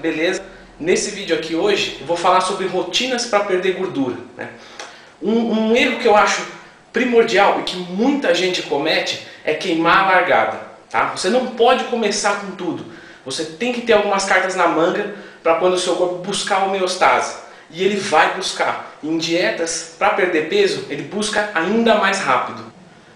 beleza? Nesse vídeo aqui hoje eu vou falar sobre rotinas para perder gordura. Né? Um, um, erro que eu acho primordial e que muita gente comete é queimar a largada. Tá? Você não pode começar com tudo. Você tem que ter algumas cartas na manga para quando o seu corpo buscar homeostase. E ele vai buscar. Em dietas, para perder peso, ele busca ainda mais rápido.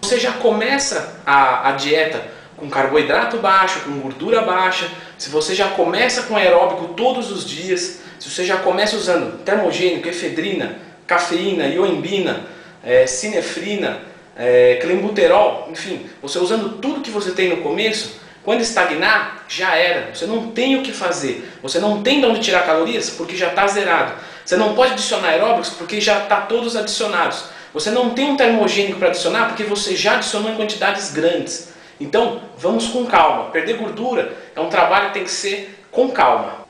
Você já começa a, a dieta com carboidrato baixo, com gordura baixa, se você já começa com aeróbico todos os dias, se você já começa usando termogênico, efedrina, cafeína, ioimbina, é, sinefrina, é, clenbuterol, enfim, você usando tudo que você tem no começo, quando estagnar, já era. Você não tem o que fazer. Você não tem de onde tirar calorias porque já está zerado. Você não pode adicionar aeróbicos porque já está todos adicionados. Você não tem um termogênico para adicionar porque você já adicionou em quantidades grandes. Então, vamos com calma. Perder gordura é um trabalho que tem que ser com calma.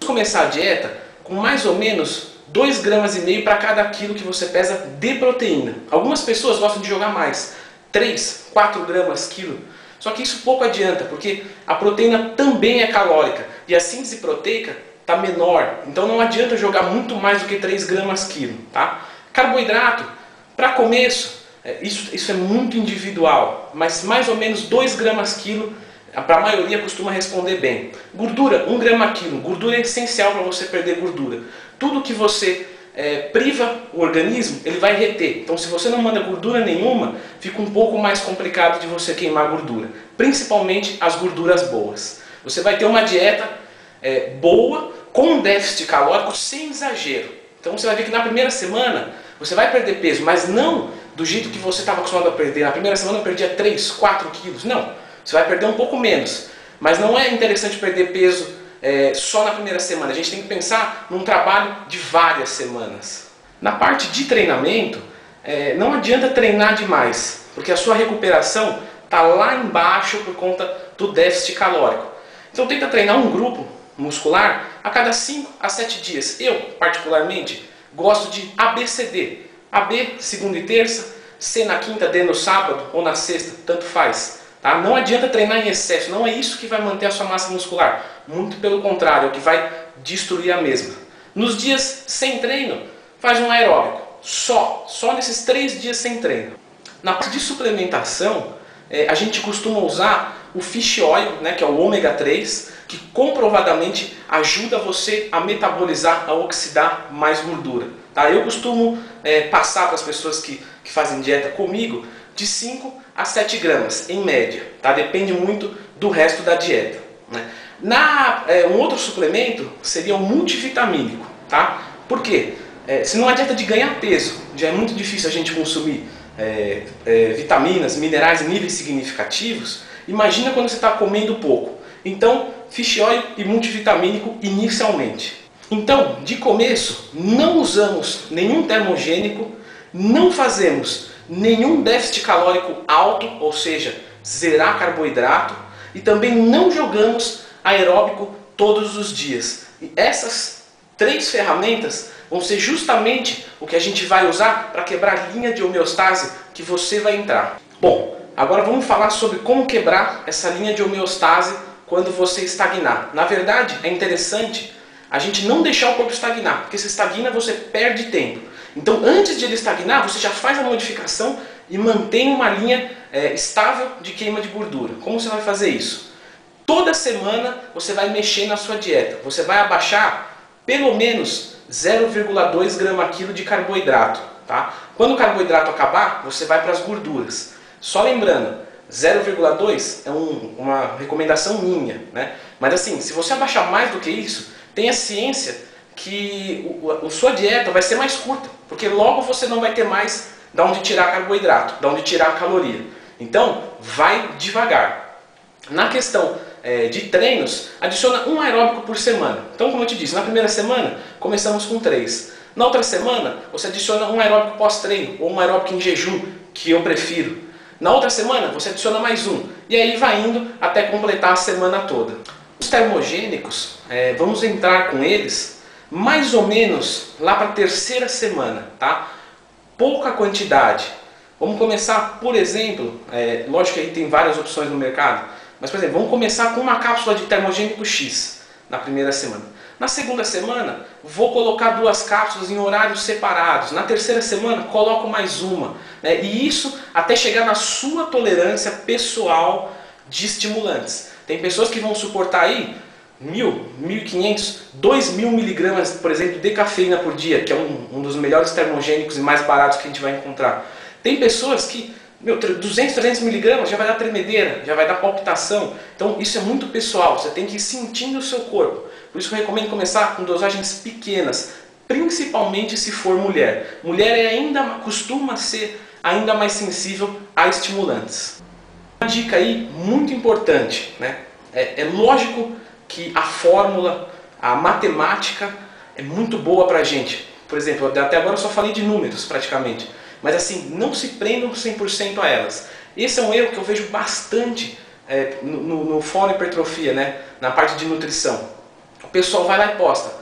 Vamos começar a dieta com mais ou menos 2 gramas e meio para cada quilo que você pesa de proteína. Algumas pessoas gostam de jogar mais, 3, 4 gramas quilo. Só que isso pouco adianta, porque a proteína também é calórica e a síntese proteica está menor. Então não adianta jogar muito mais do que 3 gramas quilo. Tá? Carboidrato, para começo, isso, isso é muito individual, mas mais ou menos 2 gramas quilo, para a maioria costuma responder bem. Gordura, 1 grama quilo. Gordura é essencial para você perder gordura. Tudo que você é, priva o organismo, ele vai reter. Então, se você não manda gordura nenhuma, fica um pouco mais complicado de você queimar gordura. Principalmente as gorduras boas. Você vai ter uma dieta é, boa, com déficit calórico, sem exagero. Então, você vai ver que na primeira semana você vai perder peso, mas não do jeito que você estava acostumado a perder. Na primeira semana eu perdia 3, 4 quilos. Não, você vai perder um pouco menos. Mas não é interessante perder peso é, só na primeira semana. A gente tem que pensar num trabalho de várias semanas. Na parte de treinamento, é, não adianta treinar demais, porque a sua recuperação está lá embaixo por conta do déficit calórico. Então tenta treinar um grupo muscular a cada 5 a 7 dias. Eu, particularmente, gosto de ABCD, AB segunda e terça, C na quinta, D no sábado ou na sexta, tanto faz. Tá? Não adianta treinar em excesso, não é isso que vai manter a sua massa muscular. Muito pelo contrário, é o que vai destruir a mesma. Nos dias sem treino, faz um aeróbico. Só, só nesses três dias sem treino. Na parte de suplementação, é, a gente costuma usar o fish oil, né, que é o ômega 3, que comprovadamente ajuda você a metabolizar, a oxidar mais gordura. Tá? Eu costumo é, passar para as pessoas que, que fazem dieta comigo de 5 a 7 gramas, em média. Tá? Depende muito do resto da dieta. Né? Na, é, um outro suplemento seria o multivitamínico. Tá? Por quê? É, se não adianta de ganhar peso, já é muito difícil a gente consumir é, é, vitaminas, minerais em níveis significativos, imagina quando você está comendo pouco. Então, fish oil e multivitamínico inicialmente. Então, de começo, não usamos nenhum termogênico, não fazemos nenhum déficit calórico alto, ou seja, zerar carboidrato, e também não jogamos aeróbico todos os dias. E essas três ferramentas vão ser justamente o que a gente vai usar para quebrar a linha de homeostase que você vai entrar. Bom, agora vamos falar sobre como quebrar essa linha de homeostase quando você estagnar. Na verdade, é interessante a gente não deixar o corpo estagnar, porque se estagna você perde tempo. Então, antes de ele estagnar, você já faz a modificação e mantém uma linha é, estável de queima de gordura. Como você vai fazer isso? Toda semana você vai mexer na sua dieta. Você vai abaixar pelo menos 0,2 grama quilo de carboidrato. Tá? Quando o carboidrato acabar, você vai para as gorduras. Só lembrando, 0,2 é um, uma recomendação minha. Né? Mas assim, se você abaixar mais do que isso, Tenha ciência que a sua dieta vai ser mais curta, porque logo você não vai ter mais de onde tirar carboidrato, de onde tirar caloria. Então, vai devagar. Na questão é, de treinos, adiciona um aeróbico por semana. Então, como eu te disse, na primeira semana começamos com três. Na outra semana, você adiciona um aeróbico pós-treino ou um aeróbico em jejum, que eu prefiro. Na outra semana, você adiciona mais um. E aí vai indo até completar a semana toda. Os termogênicos, é, vamos entrar com eles mais ou menos lá para a terceira semana, tá? Pouca quantidade. Vamos começar, por exemplo, é, lógico que aí tem várias opções no mercado, mas por exemplo, vamos começar com uma cápsula de termogênico X. na primeira semana. Na segunda semana, vou colocar duas cápsulas em horários separados. Na terceira semana, coloco mais uma. Né? E isso até chegar na sua tolerância pessoal de estimulantes. Tem pessoas que vão suportar aí mil, mil e quinhentos, dois mil miligramas, por exemplo, de cafeína por dia, que é um, um dos melhores termogênicos e mais baratos que a gente vai encontrar. Tem pessoas que meu, 200, 300 miligramas já vai dar tremedeira, já vai dar palpitação. Então isso é muito pessoal, você tem que ir sentindo o seu corpo. Por isso eu recomendo começar com dosagens pequenas, principalmente se for mulher. Mulher é ainda costuma ser ainda mais sensível a estimulantes. Uma dica aí muito importante, né? É, é lógico que a fórmula, a matemática é muito boa para a gente. Por exemplo, até agora eu só falei de números praticamente. Mas assim, não se prendam 100% a elas. Esse é um erro que eu vejo bastante é, no, no fórum hipertrofia, né? na parte de nutrição. O pessoal vai lá e posta.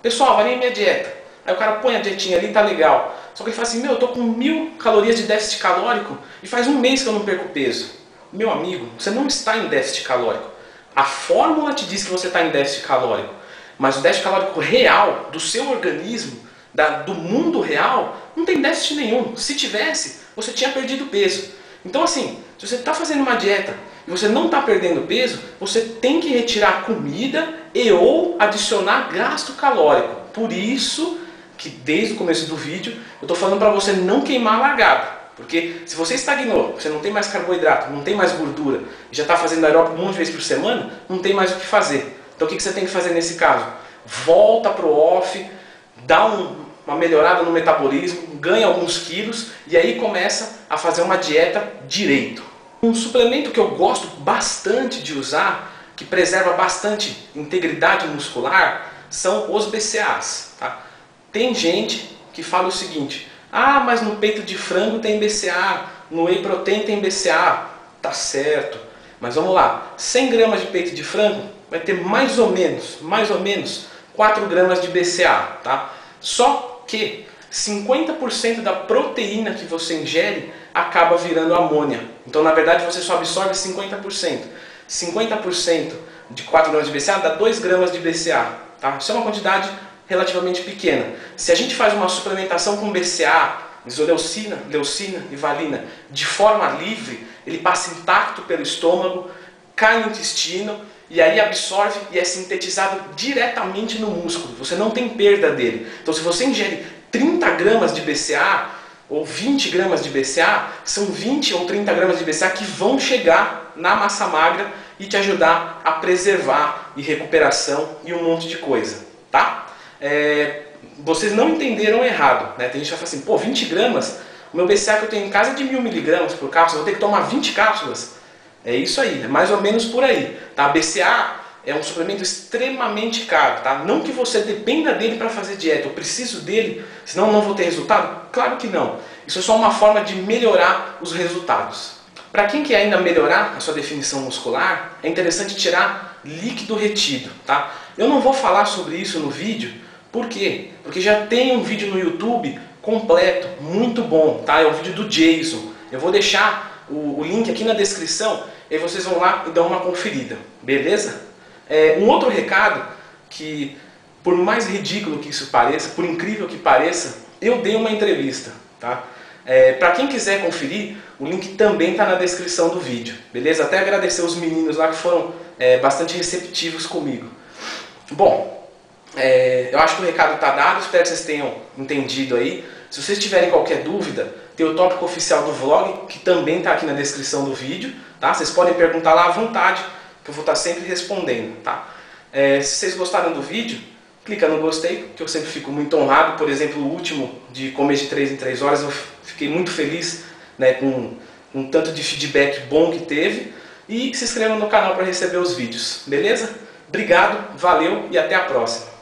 Pessoal, varia minha dieta. Aí o cara põe a dietinha ali, tá legal. Só que ele fala assim, meu, eu tô com mil calorias de déficit calórico e faz um mês que eu não perco peso. Meu amigo, você não está em déficit calórico. A fórmula te diz que você está em déficit calórico. Mas o déficit calórico real do seu organismo da, do mundo real, não tem déficit nenhum. Se tivesse, você tinha perdido peso. Então, assim, se você está fazendo uma dieta e você não está perdendo peso, você tem que retirar comida e ou adicionar gasto calórico. Por isso que desde o começo do vídeo eu estou falando para você não queimar a largada. Porque se você estagnou, você não tem mais carboidrato, não tem mais gordura, já está fazendo aeróbico um monte de vezes por semana, não tem mais o que fazer. Então o que você tem que fazer nesse caso? Volta para o off, dá um, uma melhorada no metabolismo, ganha alguns quilos e aí começa a fazer uma dieta direito. Um suplemento que eu gosto bastante de usar, que preserva bastante integridade muscular, são os BCAAs. Tá? Tem gente que fala o seguinte: ah, mas no peito de frango tem BCA, no whey protein tem BCA. Tá certo, mas vamos lá: 100 gramas de peito de frango vai ter mais ou menos, mais ou menos 4 gramas de BCA, tá? Só que 50% da proteína que você ingere acaba virando amônia. Então, na verdade, você só absorve 50%. 50% de 4 gramas de BCA dá 2 gramas de BCA. Tá? Isso é uma quantidade relativamente pequena. Se a gente faz uma suplementação com BCA, isoleucina, leucina e valina de forma livre, ele passa intacto pelo estômago, cai no intestino e aí absorve e é sintetizado diretamente no músculo. Você não tem perda dele. Então, se você ingere 30 gramas de BCA ou 20 gramas de BCA, são 20 ou 30 gramas de BCA que vão chegar na massa magra e te ajudar a preservar e recuperação e um monte de coisa? É, vocês não entenderam errado, né? Tem gente que fala assim, pô, 20 gramas, o meu BCA que eu tenho em casa é de mil miligramas por cápsula, eu vou ter que tomar 20 cápsulas. É isso aí, é mais ou menos por aí. Tá? BCA é um suplemento extremamente caro, tá? Não que você dependa dele para fazer dieta, eu preciso dele, senão não vou ter resultado? Claro que não. Isso é só uma forma de melhorar os resultados. Para quem quer ainda melhorar a sua definição muscular, é interessante tirar líquido retido, tá? Eu não vou falar sobre isso no vídeo, por quê? Porque já tem um vídeo no YouTube completo, muito bom, tá? É o vídeo do Jason. Eu vou deixar o, o link aqui na descrição e vocês vão lá e dão uma conferida, beleza? É, um outro recado que, por mais ridículo que isso pareça, por incrível que pareça, eu dei uma entrevista, tá? É, para quem quiser conferir, o link também está na descrição do vídeo, beleza? Até agradecer os meninos lá que foram é, bastante receptivos comigo. Bom, é, eu acho que o recado está dado, espero que vocês tenham entendido aí. Se vocês tiverem qualquer dúvida, tem o tópico oficial do vlog, que também está aqui na descrição do vídeo. Tá? Vocês podem perguntar lá à vontade, que eu vou estar tá sempre respondendo. Tá? É, se vocês gostaram do vídeo, clica no gostei, que eu sempre fico muito honrado. Por exemplo, o último de comer de 3 em 3 horas, eu fiquei muito feliz né, com, um tanto de feedback bom que teve. E se inscreva no canal para receber os vídeos, beleza? Obrigado, valeu e até a próxima.